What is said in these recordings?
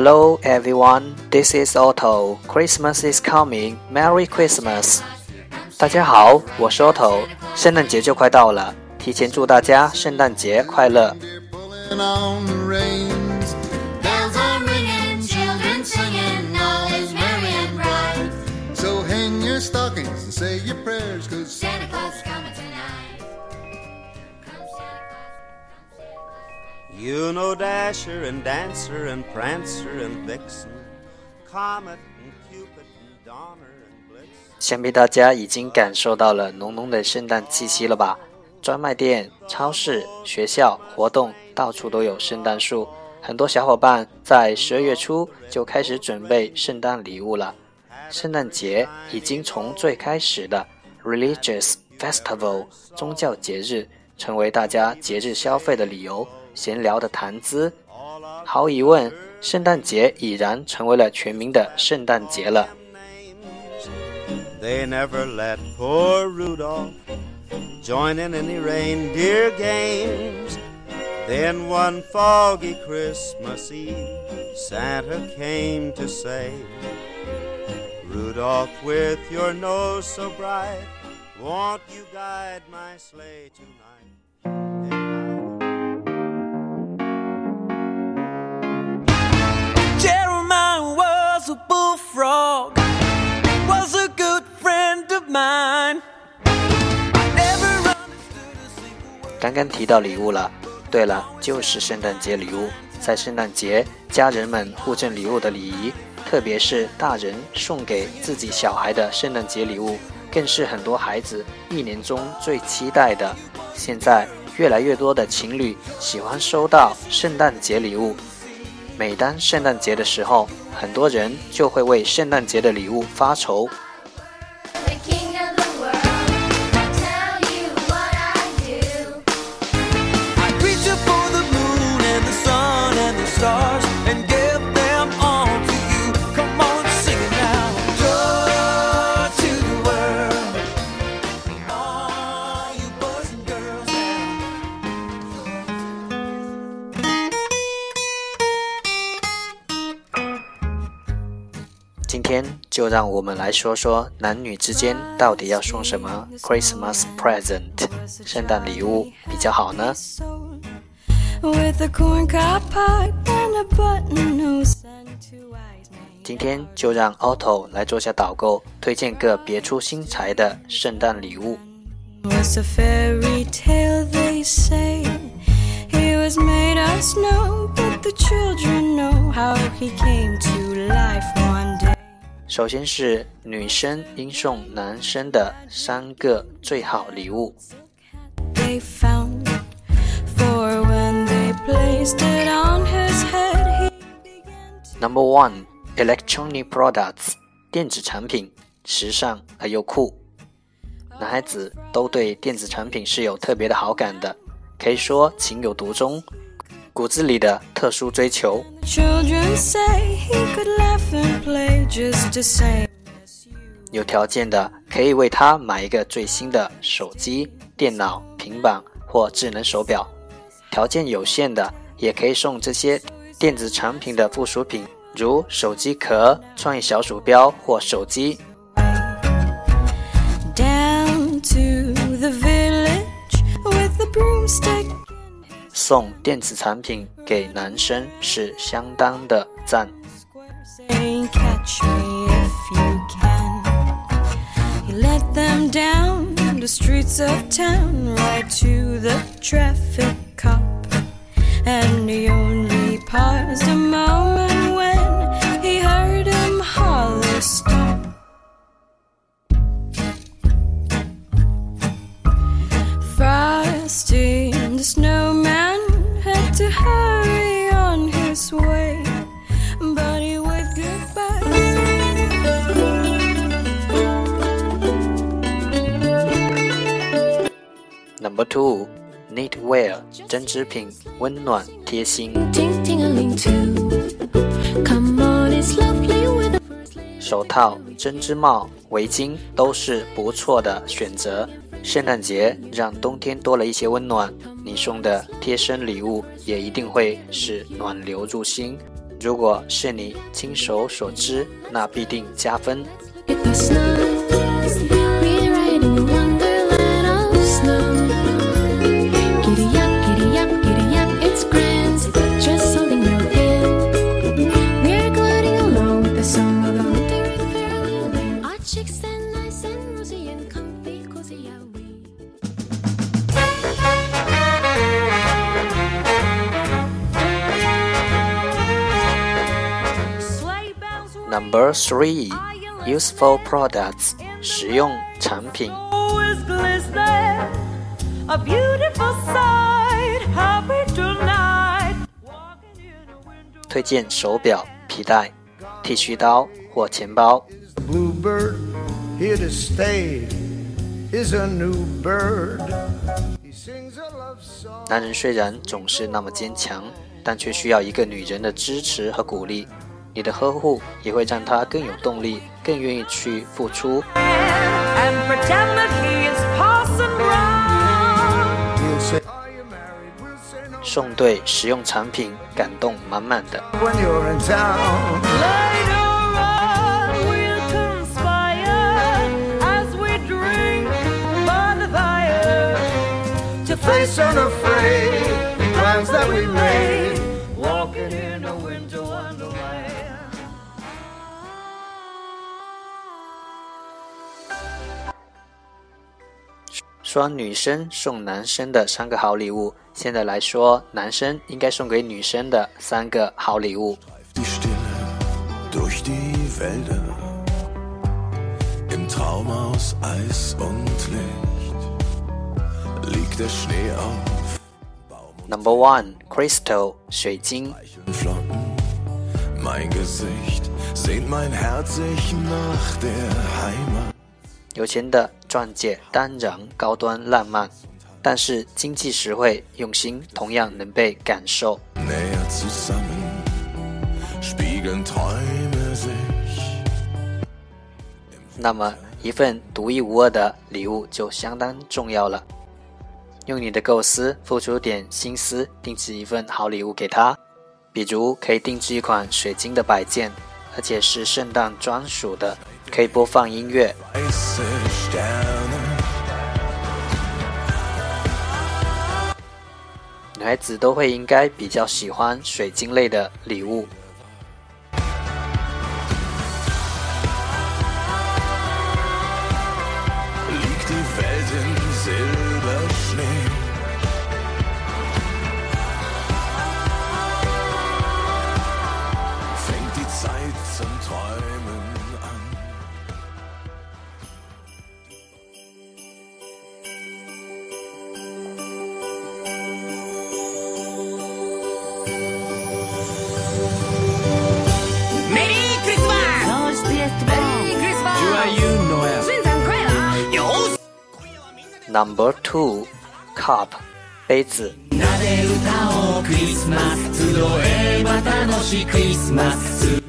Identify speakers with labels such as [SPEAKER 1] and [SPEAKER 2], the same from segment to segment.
[SPEAKER 1] Hello everyone, this is Otto. Christmas is coming. Merry Christmas. 大家好，我是 Otto。圣诞节就快到了，提前祝大家圣诞节快乐。
[SPEAKER 2] You know Dasher and Dancer and Prancer and Vixen, Comet and Cupid and Donner and Blitzen.
[SPEAKER 1] 想必大家已经感受到了浓浓的圣诞气息了吧？专卖店、超市、学校、活动，到处都有圣诞树。很多小伙伴在十二月初就开始准备圣诞礼物了。圣诞节已经从最开始的 religious festival 宗教节日，成为大家节日消费的理由。闲聊的谈资，毫无疑问，圣诞节已然成为了全民的圣诞节了。
[SPEAKER 2] They never let poor Rudolph join in any reindeer games. Then one foggy Christmas Eve, Santa came to say, Rudolph, with your nose so bright, won't you guide my sleigh tonight?
[SPEAKER 3] Bullfrog, was a good friend of mine.
[SPEAKER 1] 刚刚提到礼物了，对了，就是圣诞节礼物。在圣诞节，家人们互赠礼物的礼仪，特别是大人送给自己小孩的圣诞节礼物，更是很多孩子一年中最期待的。现在，越来越多的情侣喜欢收到圣诞节礼物。每当圣诞节的时候，很多人就会为圣诞节的礼物发愁。今天就让我们来说说男女之间到底要送什么 Christmas present 圣诞礼物比较好呢.今天就让 Otto 来做下导购，推荐个别出心裁的圣诞礼物。首先是女生应送男生的三个最好礼物。Number one electronic products 电子产品时尚而又酷。男孩子都对电子产品是有特别的好感的可以说情有独钟骨子里的特殊追求。
[SPEAKER 4] Children say he could laugh and play just the same.
[SPEAKER 1] 有条件的可以为他买一个最新的手机、电脑、平板或智能手表；条件有限的也可以送这些电子产品的附属品，如手机壳、创意小鼠标或手机。
[SPEAKER 4] Down to the village with the broomstick.
[SPEAKER 1] 送电子产品给男生是相当的赞。针织品，温暖贴心。手套、针织帽、围巾都是不错的选择。圣诞节让冬天多了一些温暖，你送的贴身礼物也一定会是暖流入心。如果是你亲手所织，那必定加分。Number three, useful products，实用产品。
[SPEAKER 5] is glistening, a beautiful sight. Happy tonight, walking in a window.
[SPEAKER 1] 推荐手表、皮带、剃须刀或钱包。
[SPEAKER 6] bluebird here to stay is a new bird. He sings a love song.
[SPEAKER 1] 男人虽然总是那么坚强，但却需要一个女人的支持和鼓励。 你的呵护也会让他更有动力，更愿意去付出。送对实用产品，感动满满的。
[SPEAKER 6] Face unafraid plans that we made.
[SPEAKER 1] 说女生送男生的三个好礼物。现在来说男生应该送给女生的三个好礼物。Number one crystal 水晶。有钱的钻戒当然高端浪漫，但是经济实惠、用心同样能被感受。那么一份独一无二的礼物就相当重要了。用你的构思付出点心思，定制一份好礼物给他。比如可以定制一款水晶的摆件，而且是圣诞专属的，可以播放音乐。女孩子都会应该比较喜欢水晶类的礼物。Number two, cup 杯子。
[SPEAKER 7] なで歌おうクリスマス集えば楽しいクリスマス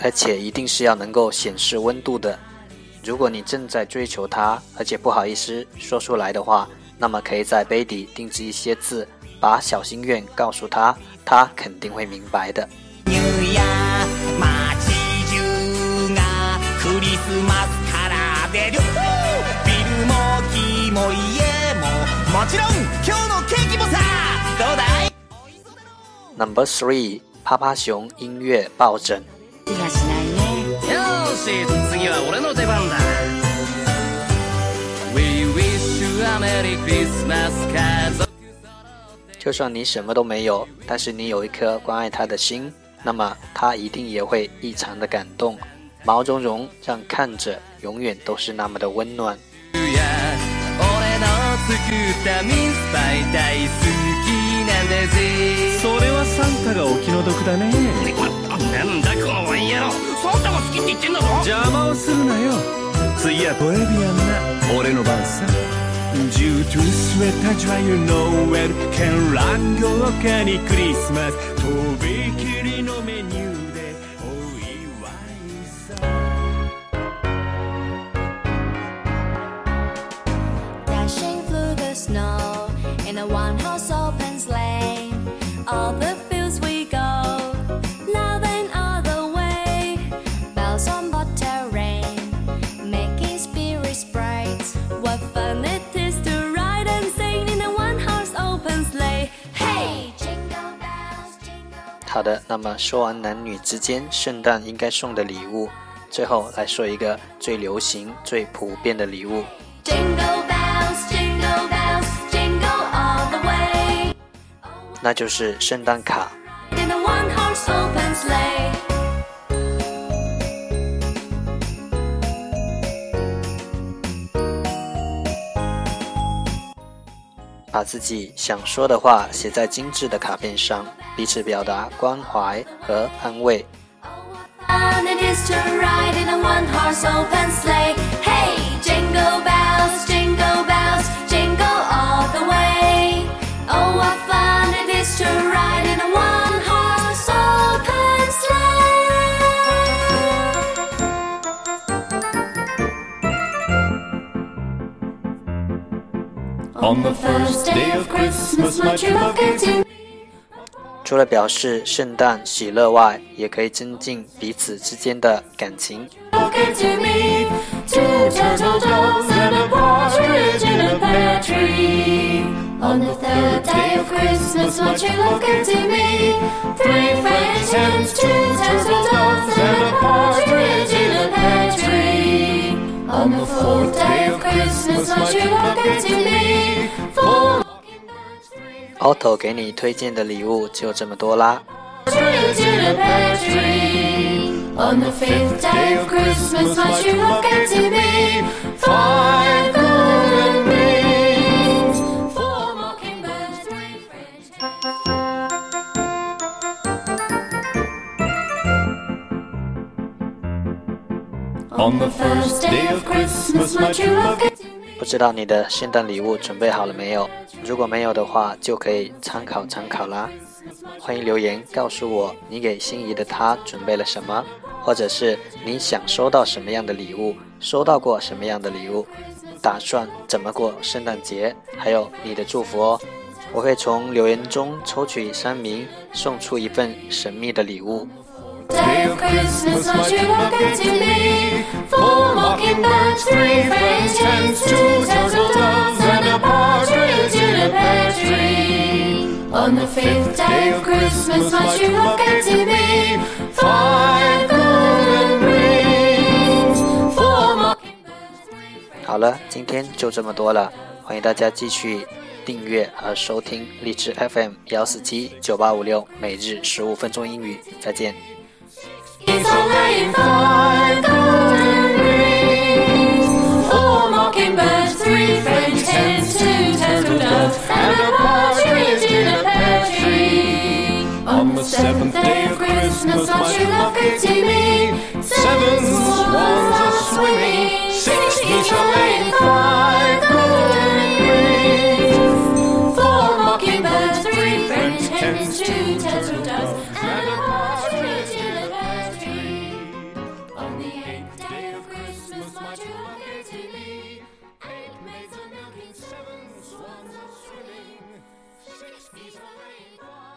[SPEAKER 1] 而且一定是要能够显示温度的。如果你正在追求它，而且不好意思说出来的话，那么可以在杯底定制一些字，把小心愿告诉他，他肯定会明白的。
[SPEAKER 7] も家ももちろん今日のケーキもさどうだい
[SPEAKER 1] Number three，趴趴熊音乐抱枕。
[SPEAKER 7] 気がしないねよし次は俺の出番だ We wish you a Merry Christmas 家族
[SPEAKER 1] 就算你什么都没有，但是你有一颗关爱他的心，那么他一定也会异常的感动。毛茸茸，让看着永远都是那么的温暖。
[SPEAKER 7] や俺の作ったミンスパイ大好きなんだぜ。それはサンタがお気の毒だね。なんだこのワイヤロサンタが好きって言ってんだぞ。邪魔をするなよ。次はトレビアンな。俺の番さ。Due to sweat and joyeux Noël 絢爛豪華にクリスマス。とびきり
[SPEAKER 1] 好的那么说完男女之间圣诞应该送的礼物最后来说一个最流行最普遍的礼物。
[SPEAKER 8] Jingle
[SPEAKER 1] 那就是圣诞卡。把自己想说的话写在精致的卡片上，彼此表达关怀和安慰。除了表示圣诞喜乐外，也可以增进彼此之间的感情。
[SPEAKER 3] Love came to me. Two turtle doves and a partridge in a pear tree. On the third day of Christmas, my true love came to me. Three French hens, two turtle doves and a partridge in a pear tree. On the fourth day of Christmas, my true love came to me.
[SPEAKER 1] Otto 给你推荐的礼物就这么多啦。
[SPEAKER 3] On the first day of Christmas, my true love came to me.
[SPEAKER 1] 不知道你的圣诞礼物准备好了没有？如果没有的话，就可以参考参考啦。欢迎留言告诉我你给心仪的他准备了什么，或者是你想收到什么样的礼物，收到过什么样的礼物，打算怎么过圣诞节，还有你的祝福哦。我会从留言中抽取三名，送出一份神秘的礼物。好了，今天就这么多了，欢迎大家继续订阅和收听荔枝 FM 幺四七九八五六每日十五分钟英语，再见。
[SPEAKER 3] chickens, two turtle doves, and a partridge in a pear tree. On the seventh day of Christmas, my true love gave to me seven swans are swimming, six geese are laying, five golden rings, four mockingbirds, three French hens, two turtle 桂花。